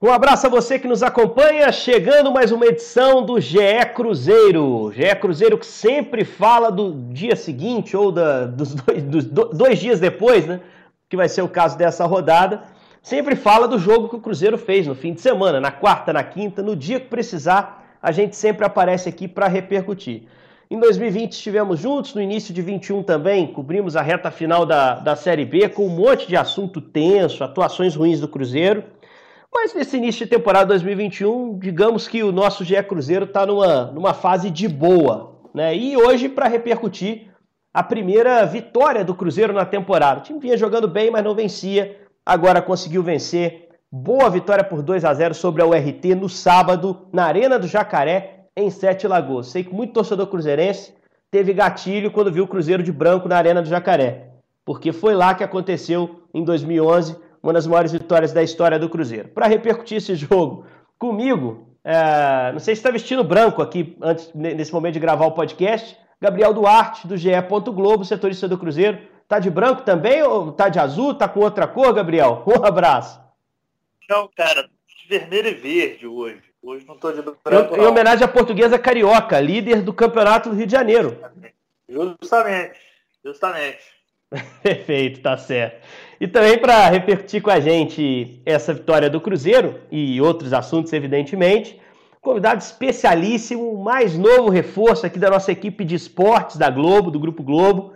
Um abraço a você que nos acompanha, chegando mais uma edição do GE Cruzeiro. GE Cruzeiro que sempre fala do dia seguinte ou da, dos, dois, dos dois dias depois, né? Que vai ser o caso dessa rodada. Sempre fala do jogo que o Cruzeiro fez no fim de semana, na quarta, na quinta, no dia que precisar, a gente sempre aparece aqui para repercutir. Em 2020 estivemos juntos, no início de 21 também, cobrimos a reta final da, da Série B com um monte de assunto tenso, atuações ruins do Cruzeiro. Mas nesse início de temporada 2021, digamos que o nosso GE Cruzeiro está numa, numa fase de boa. Né? E hoje, para repercutir, a primeira vitória do Cruzeiro na temporada. O time vinha jogando bem, mas não vencia. Agora conseguiu vencer. Boa vitória por 2 a 0 sobre a URT no sábado, na Arena do Jacaré, em Sete Lagoas. Sei que muito torcedor cruzeirense teve gatilho quando viu o Cruzeiro de branco na Arena do Jacaré. Porque foi lá que aconteceu em 2011 uma das maiores vitórias da história do Cruzeiro. Para repercutir esse jogo comigo, é, não sei se está vestindo branco aqui antes nesse momento de gravar o podcast. Gabriel Duarte, do GE. Globo, setorista do Cruzeiro. Tá de branco também ou tá de azul? Tá com outra cor, Gabriel? Um abraço. Não, cara, de vermelho e verde hoje. Hoje não tô de branco. Em, em homenagem à portuguesa carioca, líder do campeonato do Rio de Janeiro. Justamente, justamente. Perfeito, tá certo. E também para repercutir com a gente essa vitória do Cruzeiro e outros assuntos, evidentemente, convidado especialíssimo, mais novo reforço aqui da nossa equipe de esportes da Globo, do Grupo Globo,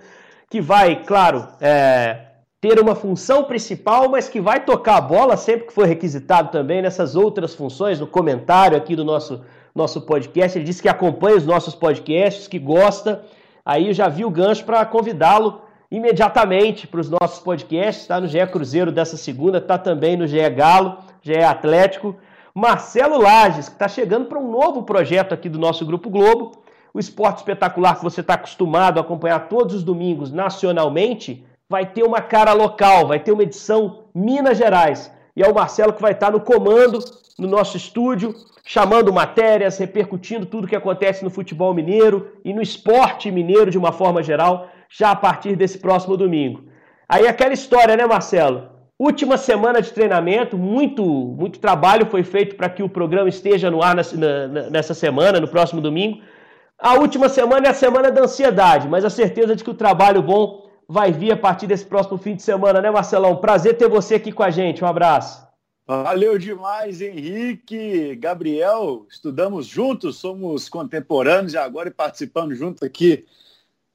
que vai, claro, é, ter uma função principal, mas que vai tocar a bola sempre que for requisitado também nessas outras funções, no comentário aqui do nosso, nosso podcast. Ele disse que acompanha os nossos podcasts, que gosta. Aí eu já vi o gancho para convidá-lo imediatamente para os nossos podcasts, está no GE Cruzeiro dessa segunda, está também no GE Galo, GE Atlético. Marcelo Lages, que está chegando para um novo projeto aqui do nosso Grupo Globo, o esporte espetacular que você está acostumado a acompanhar todos os domingos nacionalmente, vai ter uma cara local, vai ter uma edição Minas Gerais. E é o Marcelo que vai estar tá no comando no nosso estúdio, chamando matérias, repercutindo tudo que acontece no futebol mineiro e no esporte mineiro de uma forma geral já a partir desse próximo domingo. Aí aquela história, né, Marcelo? Última semana de treinamento, muito, muito trabalho foi feito para que o programa esteja no ar nessa semana, no próximo domingo. A última semana é a semana da ansiedade, mas a certeza de que o trabalho bom vai vir a partir desse próximo fim de semana, né, Marcelão? Prazer ter você aqui com a gente. Um abraço. Valeu demais, Henrique, Gabriel. Estudamos juntos, somos contemporâneos e agora participando junto aqui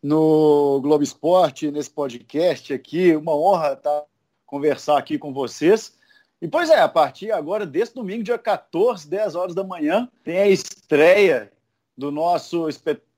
no Globo Esporte, nesse podcast aqui. Uma honra estar conversar aqui com vocês. E pois é, a partir agora desse domingo, dia 14, 10 horas da manhã, tem a estreia do nosso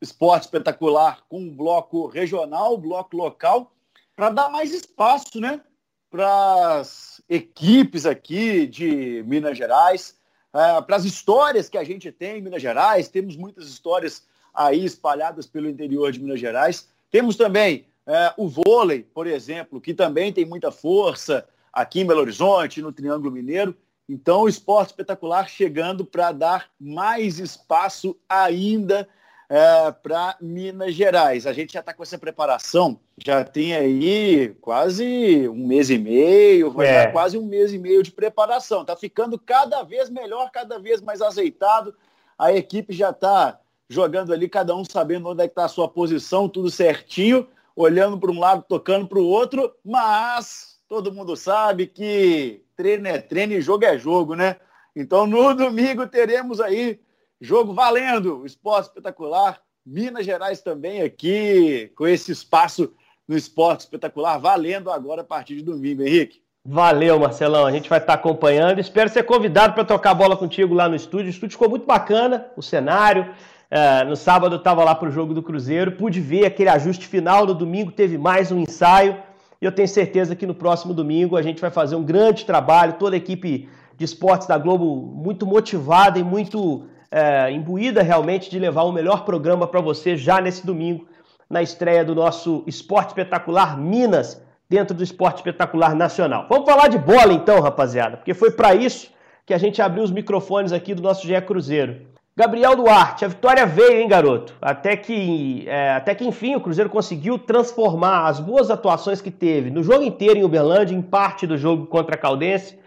esporte espetacular com um bloco regional, bloco local, para dar mais espaço, né? Para as equipes aqui de Minas Gerais, é, para as histórias que a gente tem em Minas Gerais. Temos muitas histórias aí espalhadas pelo interior de Minas Gerais. Temos também é, o vôlei, por exemplo, que também tem muita força aqui em Belo Horizonte, no Triângulo Mineiro. Então, o esporte espetacular chegando para dar mais espaço ainda é, para Minas Gerais. A gente já está com essa preparação, já tem aí quase um mês e meio, vai é. dar quase um mês e meio de preparação. Está ficando cada vez melhor, cada vez mais azeitado. A equipe já está jogando ali, cada um sabendo onde é que está a sua posição, tudo certinho, olhando para um lado, tocando para o outro, mas todo mundo sabe que treino é treino e jogo é jogo, né? Então no domingo teremos aí jogo valendo, esporte espetacular, Minas Gerais também aqui, com esse espaço no esporte espetacular, valendo agora a partir de domingo, Henrique. Valeu, Marcelão. A gente vai estar acompanhando. Espero ser convidado para tocar bola contigo lá no estúdio. O estúdio ficou muito bacana, o cenário, é, no sábado eu estava lá para o jogo do Cruzeiro, pude ver aquele ajuste final. No domingo teve mais um ensaio. E eu tenho certeza que no próximo domingo a gente vai fazer um grande trabalho. Toda a equipe de esportes da Globo muito motivada e muito é, imbuída realmente de levar o melhor programa para você já nesse domingo, na estreia do nosso Esporte Espetacular Minas, dentro do Esporte Espetacular Nacional. Vamos falar de bola então, rapaziada, porque foi para isso que a gente abriu os microfones aqui do nosso GE Cruzeiro. Gabriel Duarte, a vitória veio, hein, garoto? Até que, é, até que enfim o Cruzeiro conseguiu transformar as boas atuações que teve no jogo inteiro em Uberlândia, em parte do jogo contra a Caldense,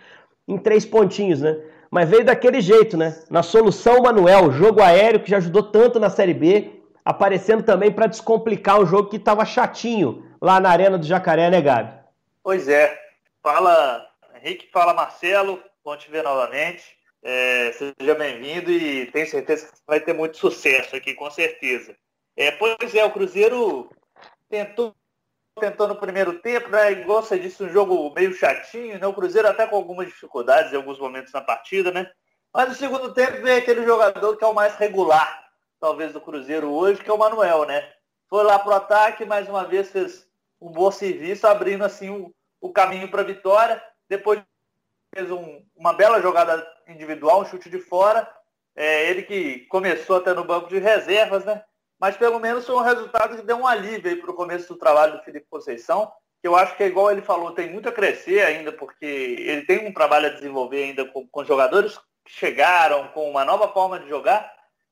em três pontinhos, né? mas veio daquele jeito, né? Na solução Manuel, jogo aéreo que já ajudou tanto na Série B, aparecendo também para descomplicar um jogo que estava chatinho lá na Arena do Jacaré, né, Gabi? Pois é. Fala Henrique, fala Marcelo, bom te ver novamente. É, seja bem-vindo e tenho certeza que vai ter muito sucesso aqui, com certeza. É, pois é, o Cruzeiro tentou, tentou no primeiro tempo, né? Igual você disse, um jogo meio chatinho, né? O Cruzeiro até com algumas dificuldades em alguns momentos na partida, né? Mas no segundo tempo vem aquele jogador que é o mais regular, talvez, do Cruzeiro hoje, que é o Manuel, né? Foi lá pro ataque, mais uma vez fez um bom serviço, abrindo assim o, o caminho para a vitória. Depois fez um, uma bela jogada individual, um chute de fora. É, ele que começou até no banco de reservas, né? Mas pelo menos foi um resultado que deu um alívio para o começo do trabalho do Felipe Conceição, que eu acho que, igual ele falou, tem muito a crescer ainda, porque ele tem um trabalho a desenvolver ainda com, com jogadores que chegaram com uma nova forma de jogar.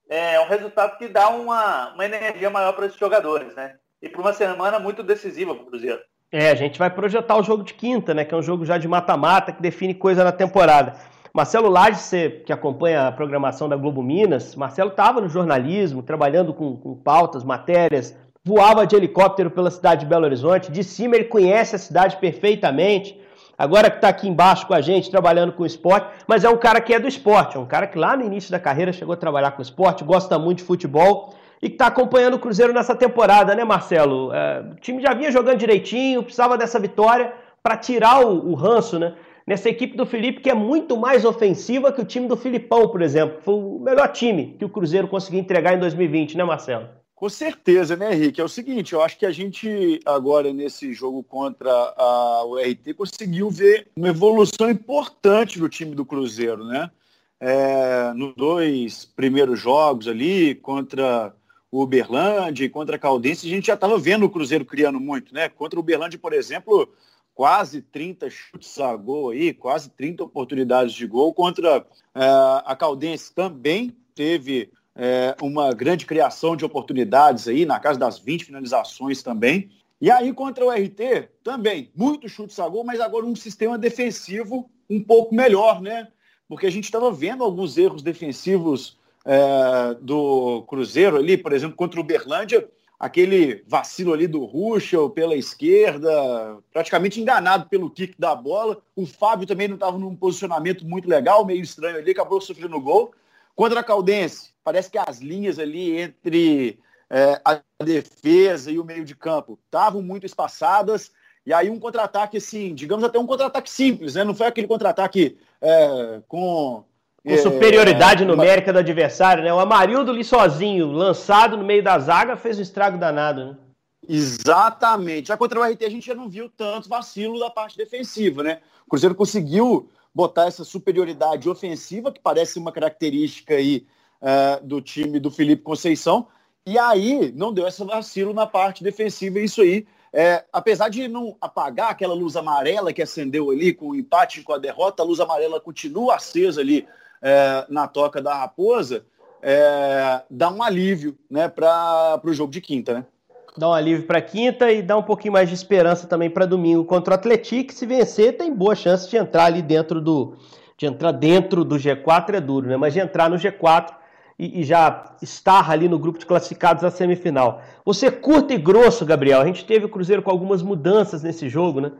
É um resultado que dá uma, uma energia maior para esses jogadores, né? E para uma semana muito decisiva para o Cruzeiro. É, a gente vai projetar o jogo de quinta, né? Que é um jogo já de mata-mata, que define coisa na temporada. Marcelo Lage, que acompanha a programação da Globo Minas, Marcelo estava no jornalismo, trabalhando com, com, pautas, matérias, voava de helicóptero pela cidade de Belo Horizonte, de cima ele conhece a cidade perfeitamente, agora que está aqui embaixo com a gente, trabalhando com esporte, mas é um cara que é do esporte, é um cara que lá no início da carreira chegou a trabalhar com esporte, gosta muito de futebol, e que está acompanhando o Cruzeiro nessa temporada, né, Marcelo? É, o time já vinha jogando direitinho, precisava dessa vitória para tirar o, o, ranço, né? Nessa equipe do Felipe, que é muito mais ofensiva que o time do Filipão, por exemplo. Foi o melhor time que o Cruzeiro conseguiu entregar em 2020, né, Marcelo? Com certeza, né, Henrique? É o seguinte, eu acho que a gente agora nesse jogo contra a, o RT conseguiu ver uma evolução importante do time do Cruzeiro, né? É, nos dois primeiros jogos ali, contra o Uberlândia e contra a Caldense, a gente já estava vendo o Cruzeiro criando muito, né? Contra o Uberlândia, por exemplo, quase 30 chutes a gol aí, quase 30 oportunidades de gol. Contra é, a Caldense também teve é, uma grande criação de oportunidades aí, na casa das 20 finalizações também. E aí contra o RT, também, muitos chutes a gol, mas agora um sistema defensivo um pouco melhor, né? Porque a gente estava vendo alguns erros defensivos é, do Cruzeiro ali, por exemplo, contra o Berlândia, aquele vacilo ali do Ruschel pela esquerda, praticamente enganado pelo kick da bola. O Fábio também não estava num posicionamento muito legal, meio estranho ali, acabou sofrendo gol. Contra a Caldense, parece que as linhas ali entre é, a defesa e o meio de campo estavam muito espaçadas. E aí um contra-ataque, assim, digamos até um contra-ataque simples, né? Não foi aquele contra-ataque é, com com superioridade é, numérica do adversário, né? O Amarildo ali sozinho, lançado no meio da zaga, fez um estrago danado, né? Exatamente. Já contra o RT a gente já não viu tanto vacilo da parte defensiva, né? O Cruzeiro conseguiu botar essa superioridade ofensiva, que parece uma característica aí uh, do time do Felipe Conceição, e aí não deu esse vacilo na parte defensiva, e isso aí, é, apesar de não apagar aquela luz amarela que acendeu ali com o empate com a derrota, a luz amarela continua acesa ali é, na toca da Raposa, é, dá um alívio né, para o jogo de quinta, né? Dá um alívio para quinta e dá um pouquinho mais de esperança também para domingo contra o Atlético. Se vencer, tem boa chance de entrar ali dentro do. De entrar dentro do G4 é duro, né? Mas de entrar no G4 e, e já estar ali no grupo de classificados da semifinal. Você curto e grosso, Gabriel. A gente teve o Cruzeiro com algumas mudanças nesse jogo, né?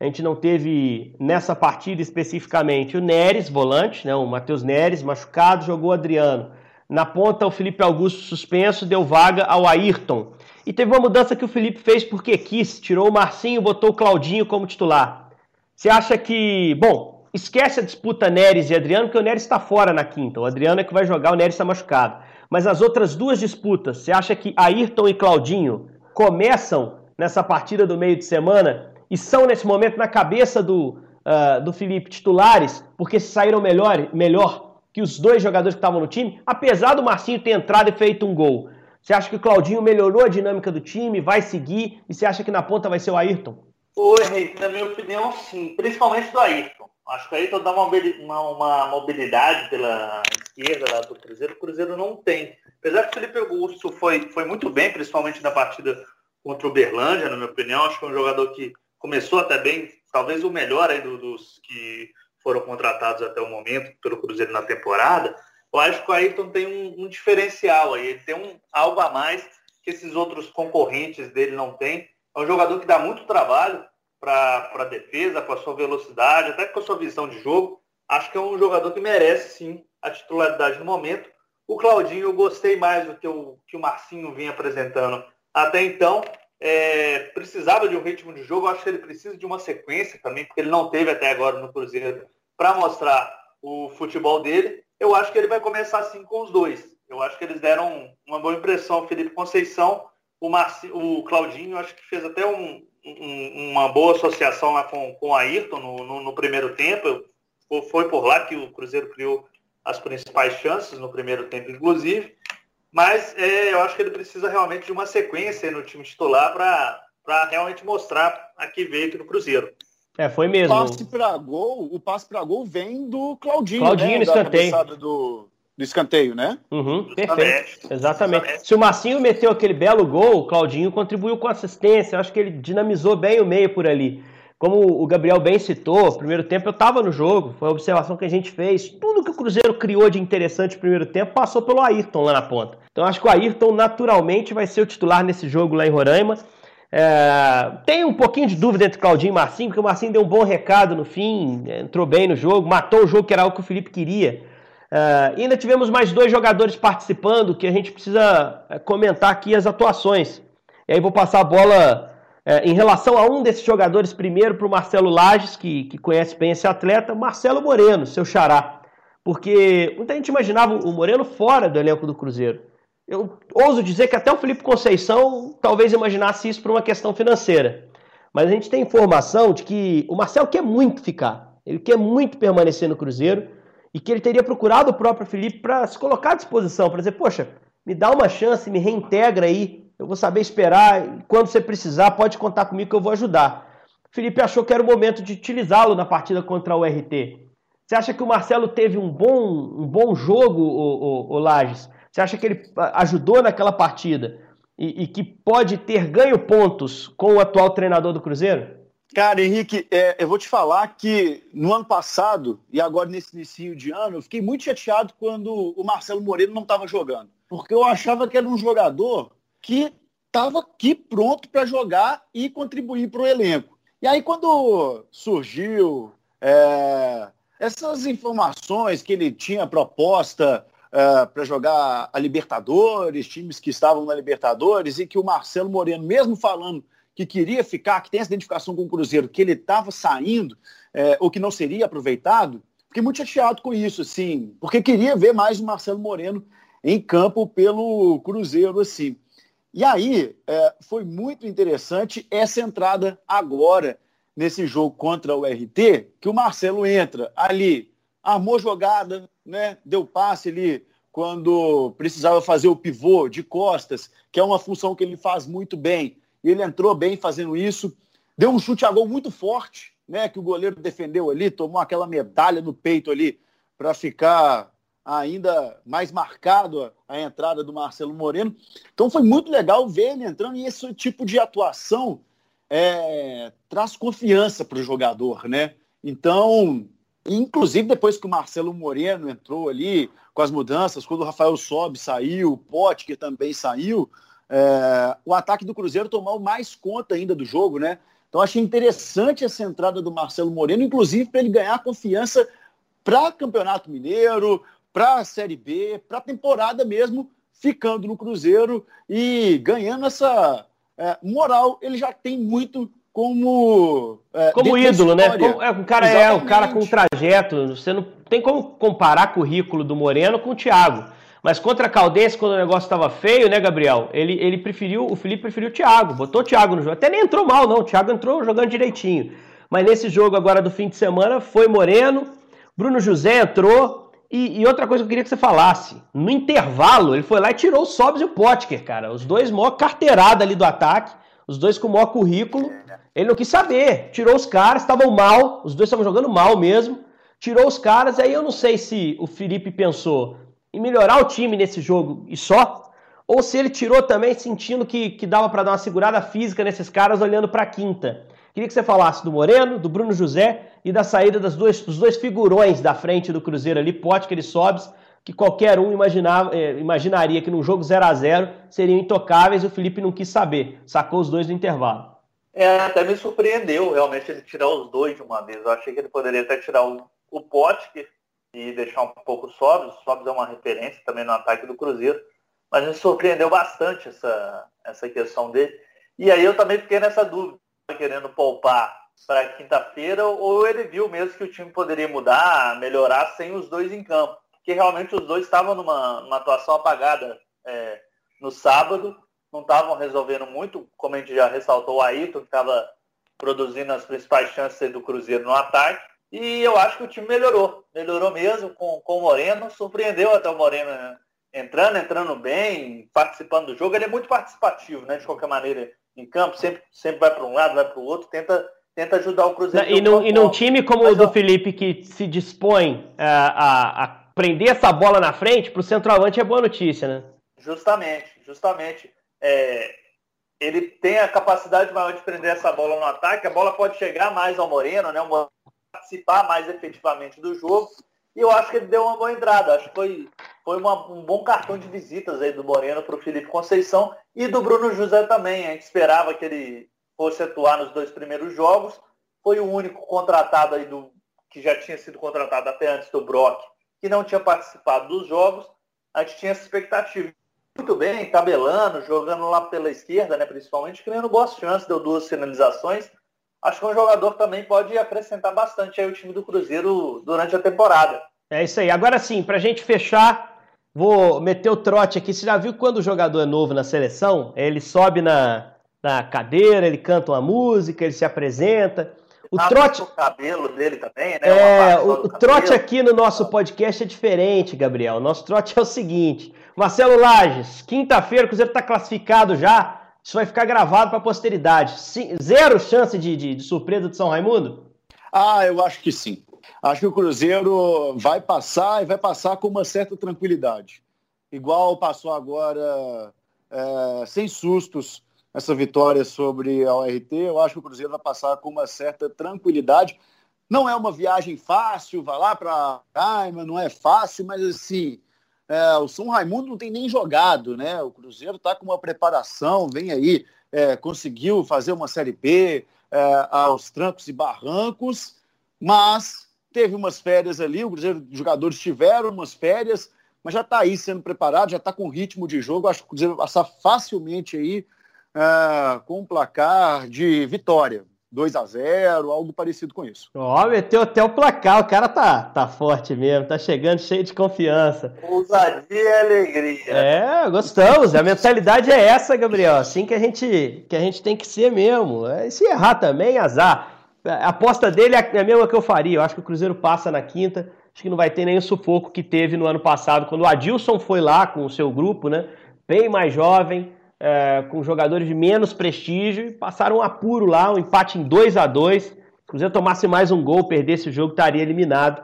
A gente não teve nessa partida especificamente o Neres, volante, né? o Matheus Neres, machucado, jogou o Adriano. Na ponta, o Felipe Augusto suspenso, deu vaga ao Ayrton. E teve uma mudança que o Felipe fez porque quis, tirou o Marcinho, botou o Claudinho como titular. Você acha que, bom, esquece a disputa Neres e Adriano, porque o Neres está fora na quinta. O Adriano é que vai jogar, o Neres está machucado. Mas as outras duas disputas, você acha que Ayrton e Claudinho começam nessa partida do meio de semana e são nesse momento na cabeça do, uh, do Felipe titulares, porque saíram melhor, melhor que os dois jogadores que estavam no time, apesar do Marcinho ter entrado e feito um gol. Você acha que o Claudinho melhorou a dinâmica do time, vai seguir, e você acha que na ponta vai ser o Ayrton? Oi, na minha opinião, sim, principalmente do Ayrton. Acho que o Ayrton dá uma, uma, mobilidade pela esquerda lá do Cruzeiro, o Cruzeiro não tem. Apesar que o Felipe Augusto foi, foi muito bem, principalmente na partida contra o Berlândia, na minha opinião, acho que é um jogador que começou até bem, talvez o melhor aí do, dos que foram contratados até o momento pelo Cruzeiro na temporada, eu acho que o Ayrton tem um, um diferencial aí, ele tem um, algo a mais que esses outros concorrentes dele não têm. É um jogador que dá muito trabalho para a defesa, com a sua velocidade, até com a sua visão de jogo. Acho que é um jogador que merece sim a titularidade no momento. O Claudinho eu gostei mais do que o que o Marcinho vinha apresentando até então. É, precisava de um ritmo de jogo, acho que ele precisa de uma sequência também, porque ele não teve até agora no Cruzeiro para mostrar o futebol dele. Eu acho que ele vai começar assim com os dois. Eu acho que eles deram uma boa impressão. Felipe Conceição, o, Marci, o Claudinho, acho que fez até um, um, uma boa associação lá com, com o Ayrton no, no, no primeiro tempo. Foi por lá que o Cruzeiro criou as principais chances no primeiro tempo, inclusive. Mas é, eu acho que ele precisa realmente de uma sequência no time titular para realmente mostrar a que veio aqui no Cruzeiro. É, foi mesmo. O passe para gol, o passe para gol vem do Claudinho, Claudinho né? no escanteio. Do, do escanteio, né? Uhum, perfeito. Exatamente. Se o Marcinho meteu aquele belo gol, o Claudinho contribuiu com assistência. Eu acho que ele dinamizou bem o meio por ali. Como o Gabriel bem citou, primeiro tempo eu estava no jogo, foi a observação que a gente fez. Tudo que o Cruzeiro criou de interessante no primeiro tempo passou pelo Ayrton lá na ponta. Então acho que o Ayrton naturalmente vai ser o titular nesse jogo lá em Roraima. É, tem um pouquinho de dúvida entre Claudinho e Marcinho, porque o Marcinho deu um bom recado no fim, entrou bem no jogo, matou o jogo que era o que o Felipe queria. É, ainda tivemos mais dois jogadores participando que a gente precisa é, comentar aqui as atuações. E aí vou passar a bola é, em relação a um desses jogadores, primeiro para o Marcelo Lages, que, que conhece bem esse atleta, Marcelo Moreno, seu xará. Porque muita gente imaginava o Moreno fora do elenco do Cruzeiro. Eu ouso dizer que até o Felipe Conceição talvez imaginasse isso por uma questão financeira. Mas a gente tem informação de que o Marcelo quer muito ficar. Ele quer muito permanecer no Cruzeiro e que ele teria procurado o próprio Felipe para se colocar à disposição, para dizer, poxa, me dá uma chance, me reintegra aí eu vou saber esperar. Quando você precisar, pode contar comigo que eu vou ajudar. Felipe achou que era o momento de utilizá-lo na partida contra o RT. Você acha que o Marcelo teve um bom, um bom jogo, o, o, o Lages? Você acha que ele ajudou naquela partida e, e, que pode ter ganho pontos com o atual treinador do Cruzeiro? Cara, Henrique, é, eu vou te falar que no ano passado e agora nesse início de ano, eu fiquei muito chateado quando o Marcelo Moreno não estava jogando. Porque eu achava que era um jogador que estava aqui pronto para jogar e contribuir para o elenco. E aí, quando surgiu é, essas informações que ele tinha proposta é, para jogar a Libertadores, times que estavam na Libertadores, e que o Marcelo Moreno, mesmo falando que queria ficar, que tem essa identificação com o Cruzeiro, que ele estava saindo, é, ou que não seria aproveitado, fiquei muito chateado com isso, assim, porque queria ver mais o Marcelo Moreno em campo pelo Cruzeiro, assim. E aí é, foi muito interessante essa entrada agora nesse jogo contra o RT, que o Marcelo entra ali, armou jogada, né, deu passe ali quando precisava fazer o pivô de costas, que é uma função que ele faz muito bem. E ele entrou bem fazendo isso, deu um chute a gol muito forte, né, que o goleiro defendeu ali, tomou aquela medalha no peito ali para ficar ainda mais marcado a entrada do Marcelo Moreno. Então foi muito legal ver ele entrando e esse tipo de atuação é, traz confiança para o jogador, né? Então, inclusive depois que o Marcelo Moreno entrou ali com as mudanças, quando o Rafael Sobe saiu, o Potker também saiu, é, o ataque do Cruzeiro tomou mais conta ainda do jogo, né? Então achei interessante essa entrada do Marcelo Moreno, inclusive para ele ganhar confiança para Campeonato Mineiro, para a Série B, para a temporada mesmo, ficando no Cruzeiro e ganhando essa é, moral. Ele já tem muito como é, como ídolo, né? Como, é, o cara Exatamente. é o cara com trajeto. Você não tem como comparar currículo do Moreno com o Thiago. Mas contra a Caldense, quando o negócio estava feio, né, Gabriel? Ele, ele preferiu, o Felipe preferiu o Thiago, botou o Thiago no jogo. Até nem entrou mal, não. O Thiago entrou jogando direitinho. Mas nesse jogo agora do fim de semana foi Moreno, Bruno José entrou, e, e, outra coisa que eu queria que você falasse. No intervalo, ele foi lá e tirou o Sobs e o Potker, cara. Os dois maior carteirada ali do ataque. Os dois com o maior currículo. Ele não quis saber. Tirou os caras, estavam mal. Os dois estavam jogando mal mesmo. Tirou os caras. Aí eu não sei se o Felipe pensou em melhorar o time nesse jogo e só. Ou se ele tirou também sentindo que, que dava para dar uma segurada física nesses caras olhando para a quinta. Queria que você falasse do Moreno, do Bruno José e da saída das duas, dos dois figurões da frente do Cruzeiro ali, Potker e Sobs, que qualquer um imaginava, é, imaginaria que num jogo 0 a 0 seriam intocáveis e o Felipe não quis saber, sacou os dois no intervalo. É, até me surpreendeu realmente ele tirar os dois de uma vez. Eu achei que ele poderia até tirar o, o Potker e deixar um pouco o Sobs. O Sobs é uma referência também no ataque do Cruzeiro. Mas me surpreendeu bastante essa, essa questão dele. E aí eu também fiquei nessa dúvida, querendo poupar para quinta-feira, ou ele viu mesmo que o time poderia mudar, melhorar sem os dois em campo. Porque realmente os dois estavam numa, numa atuação apagada é, no sábado, não estavam resolvendo muito, como a gente já ressaltou, o Ayrton, que estava produzindo as principais chances do Cruzeiro no ataque. E eu acho que o time melhorou. Melhorou mesmo com, com o Moreno. Surpreendeu até o Moreno né? Entrando, entrando bem, participando do jogo. Ele é muito participativo, né? De qualquer maneira, em campo, sempre, sempre vai para um lado, vai para o outro, tenta, tenta ajudar o Cruzeiro. E, no, e num time como Mas o do. Felipe, que se dispõe a, a, a prender essa bola na frente, para o centroavante é boa notícia, né? Justamente, justamente. É, ele tem a capacidade maior de prender essa bola no ataque, a bola pode chegar mais ao Moreno, né? O participar mais efetivamente do jogo. E eu acho que ele deu uma boa entrada. Acho que foi, foi uma, um bom cartão de visitas aí do Moreno para o Felipe Conceição e do Bruno José também. A gente esperava que ele fosse atuar nos dois primeiros jogos. Foi o único contratado aí do que já tinha sido contratado até antes do Brock, que não tinha participado dos jogos. A gente tinha essa expectativa. Muito bem, tabelando, jogando lá pela esquerda, né, principalmente, criando boas chances, deu duas finalizações acho que um jogador também pode acrescentar bastante aí o time do Cruzeiro durante a temporada. É isso aí. Agora sim, para a gente fechar, vou meter o trote aqui. Você já viu quando o jogador é novo na seleção? Ele sobe na, na cadeira, ele canta uma música, ele se apresenta. O ah, trote. O cabelo dele também, né? É, o, o trote aqui no nosso podcast é diferente, Gabriel. O nosso trote é o seguinte: Marcelo Lages, quinta-feira o Cruzeiro está classificado já isso vai ficar gravado para a posteridade. Sim, zero chance de, de, de surpresa de São Raimundo? Ah, eu acho que sim. Acho que o Cruzeiro vai passar e vai passar com uma certa tranquilidade. Igual passou agora, é, sem sustos, essa vitória sobre a ORT. Eu acho que o Cruzeiro vai passar com uma certa tranquilidade. Não é uma viagem fácil, vai lá para Caima, não é fácil, mas assim, é, o São Raimundo não tem nem jogado, né? O Cruzeiro está com uma preparação, vem aí, é, conseguiu fazer uma Série B é, aos trancos e barrancos, mas teve umas férias ali, o Cruzeiro, os jogadores tiveram umas férias, mas já está aí sendo preparado, já está com ritmo de jogo, acho que o Cruzeiro vai passar facilmente aí é, com um placar de vitória. 2 a 0 algo parecido com isso. Ó, oh, meteu até o placar, o cara tá, tá forte mesmo, tá chegando cheio de confiança. Ousadia e alegria. É, gostamos, a mentalidade é essa, Gabriel, assim que a gente, que a gente tem que ser mesmo. É, se errar também, azar. A aposta dele é a mesma que eu faria, eu acho que o Cruzeiro passa na quinta, acho que não vai ter nem o sufoco que teve no ano passado, quando o Adilson foi lá com o seu grupo, né, bem mais jovem, é, com jogadores de menos prestígio, passaram um apuro lá, um empate em 2 a 2 Se o Cruzeiro tomasse mais um gol, perdesse o jogo, estaria eliminado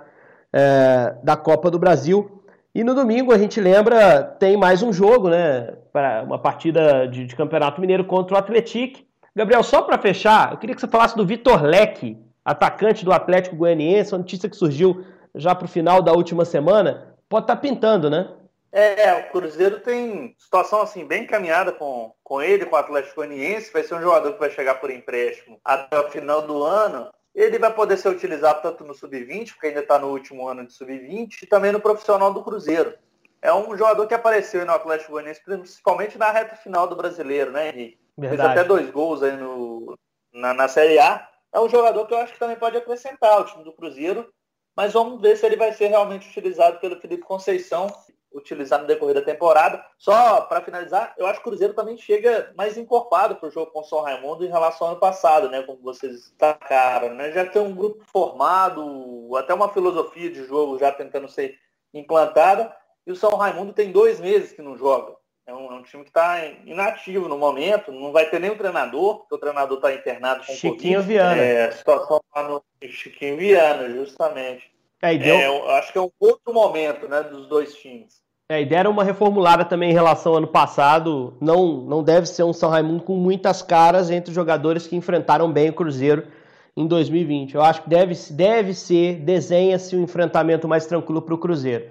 é, da Copa do Brasil. E no domingo, a gente lembra, tem mais um jogo, né? Para uma partida de, de Campeonato Mineiro contra o Atlético. Gabriel, só para fechar, eu queria que você falasse do Vitor Leque, atacante do Atlético Goianiense, uma notícia que surgiu já para o final da última semana. Pode estar tá pintando, né? É, o Cruzeiro tem situação assim bem encaminhada com, com ele, com o Atlético Goianiense. Vai ser um jogador que vai chegar por empréstimo até o final do ano. Ele vai poder ser utilizado tanto no sub-20, porque ainda está no último ano de sub-20, e também no profissional do Cruzeiro. É um jogador que apareceu no Atlético Goianiense, principalmente na reta final do brasileiro, né, Henrique? Verdade. Fez até dois gols aí no, na, na Série A. É um jogador que eu acho que também pode acrescentar o time do Cruzeiro, mas vamos ver se ele vai ser realmente utilizado pelo Felipe Conceição utilizar no decorrer da temporada. Só para finalizar, eu acho que o Cruzeiro também chega mais encorpado para o jogo com o São Raimundo em relação ao ano passado, né? Como vocês destacaram, né? Já tem um grupo formado, até uma filosofia de jogo já tentando ser implantada. E o São Raimundo tem dois meses que não joga. É um, é um time que está inativo no momento, não vai ter nem o treinador, porque o treinador está internado com Chiquinho COVID. Viana. É, situação lá no Chiquinho Viana, justamente. É, deu... é, eu acho que é um outro momento né, dos dois times. É, e deram uma reformulada também em relação ao ano passado. Não, não deve ser um São Raimundo com muitas caras entre os jogadores que enfrentaram bem o Cruzeiro em 2020. Eu acho que deve, deve ser, desenha-se um enfrentamento mais tranquilo para o Cruzeiro.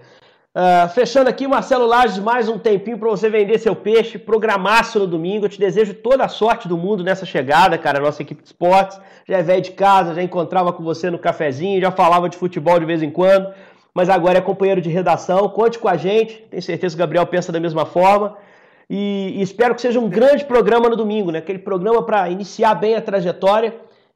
Uh, fechando aqui, Marcelo Lages, mais um tempinho para você vender seu peixe, programaço no domingo. Eu te desejo toda a sorte do mundo nessa chegada, cara. Nossa equipe de esportes já é velho de casa, já encontrava com você no cafezinho, já falava de futebol de vez em quando mas agora é companheiro de redação. Conte com a gente, tenho certeza que o Gabriel pensa da mesma forma. E, e espero que seja um grande programa no domingo, né? Aquele programa para iniciar bem a trajetória.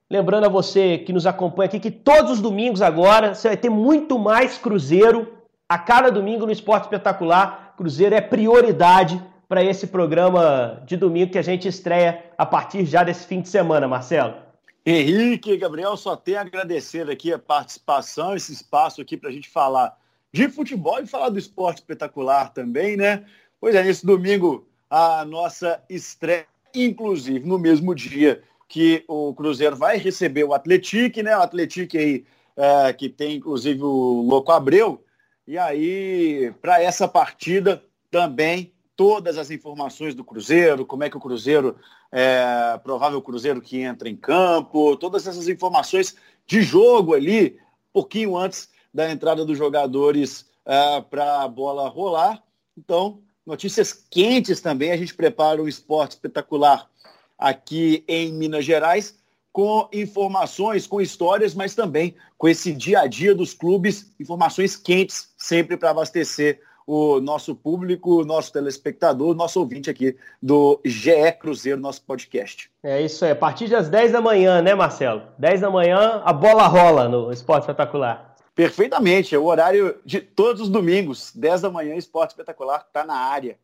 Lembrando a você que nos acompanha aqui que todos os domingos agora você vai ter muito mais Cruzeiro a cada domingo no Esporte Espetacular. Cruzeiro é prioridade para esse programa de domingo que a gente estreia a partir já desse fim de semana, Marcelo. Henrique, Gabriel, só tenho a agradecer aqui a participação, esse espaço aqui para a gente falar de futebol e falar do esporte espetacular também, né? Pois é, nesse domingo a nossa estreia, inclusive no mesmo dia que o Cruzeiro vai receber o Atlético, né? O Atlético aí é, que tem inclusive o Louco Abreu. E aí, para essa partida também todas as informações do Cruzeiro, como é que o Cruzeiro, é, provável Cruzeiro que entra em campo, todas essas informações de jogo ali, pouquinho antes da entrada dos jogadores é, para a bola rolar. Então, notícias quentes também, a gente prepara um esporte espetacular aqui em Minas Gerais, com informações, com histórias, mas também com esse dia a dia dos clubes, informações quentes, sempre para abastecer o nosso público, nosso telespectador, nosso ouvinte aqui do GE Cruzeiro, nosso podcast. É isso aí. A partir das 10 da manhã, né, Marcelo? 10 da manhã, a bola rola no Esporte Espetacular. Perfeitamente. É o horário de todos os domingos. 10 da manhã, Esporte Espetacular está na área.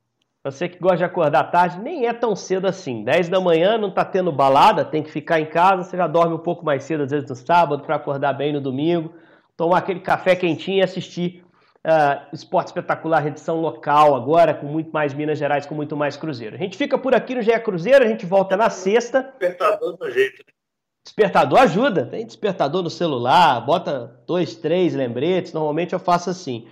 Você que gosta de acordar tarde, nem é tão cedo assim. 10 da manhã não está tendo balada, tem que ficar em casa, você já dorme um pouco mais cedo, às vezes no sábado, para acordar bem no domingo, tomar aquele café quentinho e assistir Uh, Esporte Espetacular, edição local agora, com muito mais Minas Gerais, com muito mais Cruzeiro. A gente fica por aqui no GE Cruzeiro, a gente volta na sexta. Despertador do jeito. Né? Despertador ajuda, tem despertador no celular, bota dois, três lembretes, normalmente eu faço assim.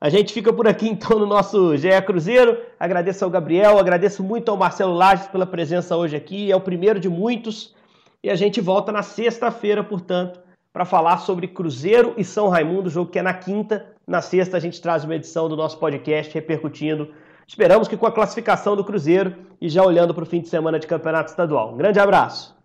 A gente fica por aqui então no nosso GE Cruzeiro. Agradeço ao Gabriel, agradeço muito ao Marcelo Lages pela presença hoje aqui, é o primeiro de muitos. E a gente volta na sexta-feira, portanto, para falar sobre Cruzeiro e São Raimundo, jogo que é na quinta, na sexta, a gente traz uma edição do nosso podcast repercutindo. Esperamos que com a classificação do Cruzeiro e já olhando para o fim de semana de campeonato estadual. Um grande abraço.